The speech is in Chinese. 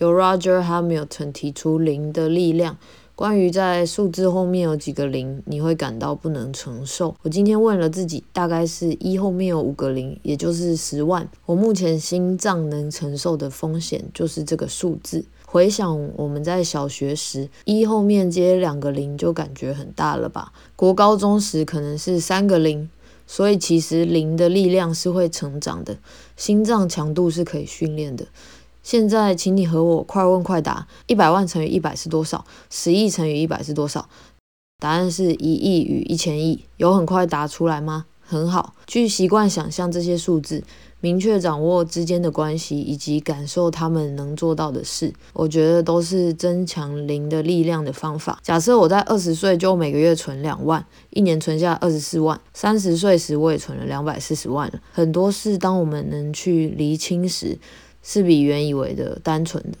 由 Roger Hamilton 提出零的力量。关于在数字后面有几个零，你会感到不能承受。我今天问了自己，大概是一后面有五个零，也就是十万。我目前心脏能承受的风险就是这个数字。回想我们在小学时，一后面接两个零就感觉很大了吧？国高中时可能是三个零，所以其实零的力量是会成长的，心脏强度是可以训练的。现在，请你和我快问快答：一百万乘以一百是多少？十亿乘以一百是多少？答案是一亿与一千亿。有很快答出来吗？很好，去习惯想象这些数字，明确掌握之间的关系，以及感受他们能做到的事，我觉得都是增强零的力量的方法。假设我在二十岁就每个月存两万，一年存下二十四万，三十岁时我也存了两百四十万了。很多事，当我们能去厘清时，是比原以为的单纯的。